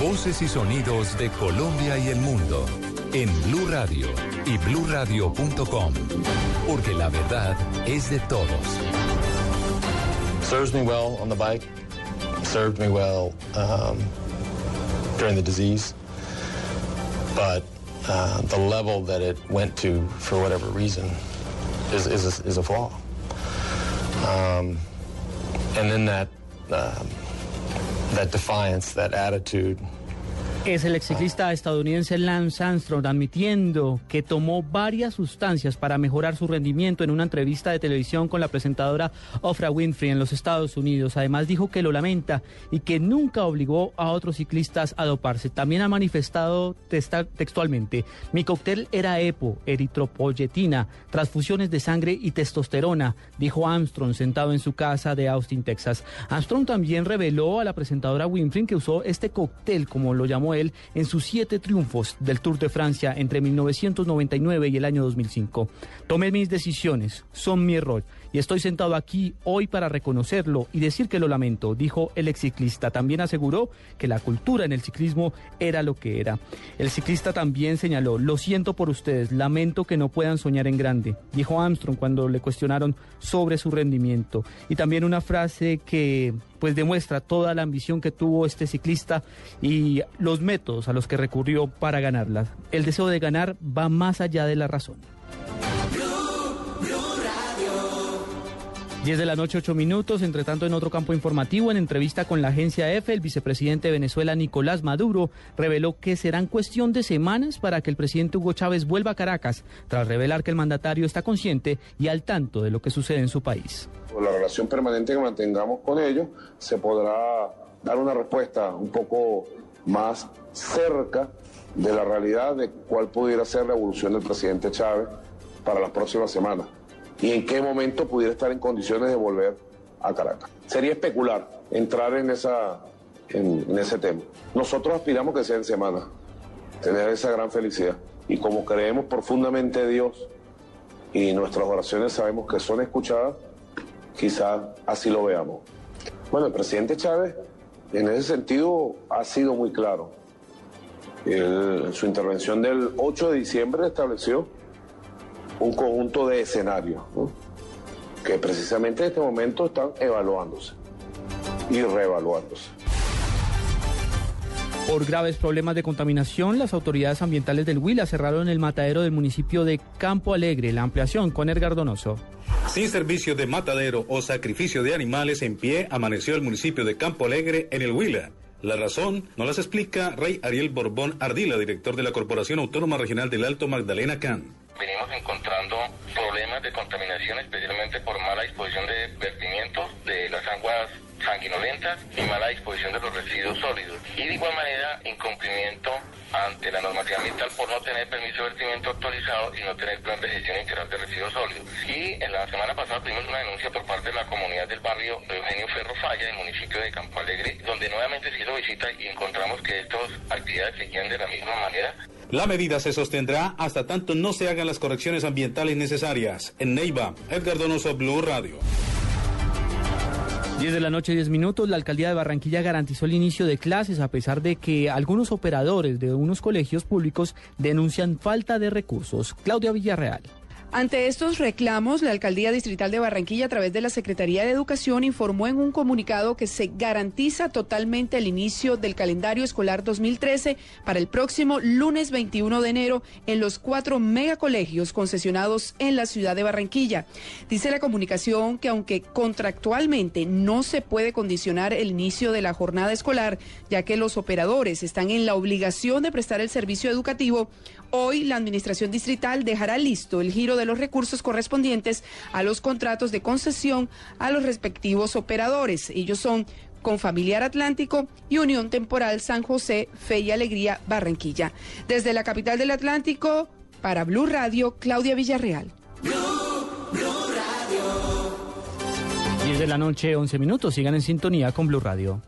Voces y sonidos de Colombia y el mundo en Blue Radio y bluradio.com, porque la verdad es de todos. Serves me well on the bike. Served me well um, during the disease. But uh, the level that it went to, for whatever reason, is, is, a, is a flaw. Um, and then that, um, that defiance, that attitude, Es el exciclista estadounidense Lance Armstrong admitiendo que tomó varias sustancias para mejorar su rendimiento en una entrevista de televisión con la presentadora Oprah Winfrey en los Estados Unidos. Además dijo que lo lamenta y que nunca obligó a otros ciclistas a doparse. También ha manifestado textualmente, mi cóctel era EPO, eritropoyetina, transfusiones de sangre y testosterona, dijo Armstrong sentado en su casa de Austin, Texas. Armstrong también reveló a la presentadora Winfrey que usó este cóctel, como lo llamó en sus siete triunfos del Tour de Francia entre 1999 y el año 2005. Tomé mis decisiones, son mi error y estoy sentado aquí hoy para reconocerlo y decir que lo lamento, dijo el ex ciclista. También aseguró que la cultura en el ciclismo era lo que era. El ciclista también señaló, lo siento por ustedes, lamento que no puedan soñar en grande, dijo Armstrong cuando le cuestionaron sobre su rendimiento. Y también una frase que pues demuestra toda la ambición que tuvo este ciclista y los métodos a los que recurrió para ganarla. El deseo de ganar va más allá de la razón. 10 de la noche, 8 minutos. Entre tanto, en otro campo informativo, en entrevista con la agencia EFE, el vicepresidente de Venezuela, Nicolás Maduro, reveló que serán cuestión de semanas para que el presidente Hugo Chávez vuelva a Caracas, tras revelar que el mandatario está consciente y al tanto de lo que sucede en su país. Por la relación permanente que mantengamos con ellos, se podrá dar una respuesta un poco más cerca de la realidad de cuál pudiera ser la evolución del presidente Chávez para las próximas semanas y en qué momento pudiera estar en condiciones de volver a Caracas. Sería especular entrar en, esa, en, ese tema. Nosotros aspiramos que sea en semana, tener esa gran felicidad. Y como creemos profundamente en Dios y nuestras oraciones sabemos que son escuchadas, quizás así lo veamos. Bueno, el presidente Chávez en ese sentido ha sido muy claro. en su intervención del 8 de diciembre estableció un conjunto de escenarios que precisamente en este momento están evaluándose y reevaluándose. Por graves problemas de contaminación, las autoridades ambientales del Huila cerraron el matadero del municipio de Campo Alegre. La ampliación con Edgar Donoso. Sin servicio de matadero o sacrificio de animales en pie, amaneció el municipio de Campo Alegre en el Huila. La razón no las explica Rey Ariel Borbón Ardila, director de la Corporación Autónoma Regional del Alto Magdalena Can venimos encontrando problemas de contaminación, especialmente por mala disposición de vertimientos de las aguas sanguinolentas y mala disposición de los residuos sólidos. Y de igual manera, incumplimiento ante la normativa ambiental por no tener permiso de vertimiento actualizado y no tener plan de gestión integral de residuos sólidos. Y en la semana pasada tuvimos una denuncia por parte de la comunidad del barrio Eugenio Falla, el municipio de Campo Alegre, donde nuevamente se hizo visita y encontramos que estas actividades seguían de la misma manera. La medida se sostendrá hasta tanto no se hagan las correcciones ambientales necesarias. En Neiva, Edgar Donoso, Blue Radio. 10 de la noche, 10 minutos, la alcaldía de Barranquilla garantizó el inicio de clases a pesar de que algunos operadores de unos colegios públicos denuncian falta de recursos. Claudia Villarreal. Ante estos reclamos, la Alcaldía Distrital de Barranquilla, a través de la Secretaría de Educación, informó en un comunicado que se garantiza totalmente el inicio del calendario escolar 2013 para el próximo lunes 21 de enero en los cuatro megacolegios concesionados en la ciudad de Barranquilla. Dice la comunicación que aunque contractualmente no se puede condicionar el inicio de la jornada escolar, ya que los operadores están en la obligación de prestar el servicio educativo, hoy la Administración Distrital dejará listo el giro de los recursos correspondientes a los contratos de concesión a los respectivos operadores. Ellos son Confamiliar Atlántico y Unión Temporal San José, Fe y Alegría, Barranquilla. Desde la capital del Atlántico, para Blue Radio, Claudia Villarreal. Blue, Radio. 10 de la noche, 11 minutos. Sigan en sintonía con Blue Radio.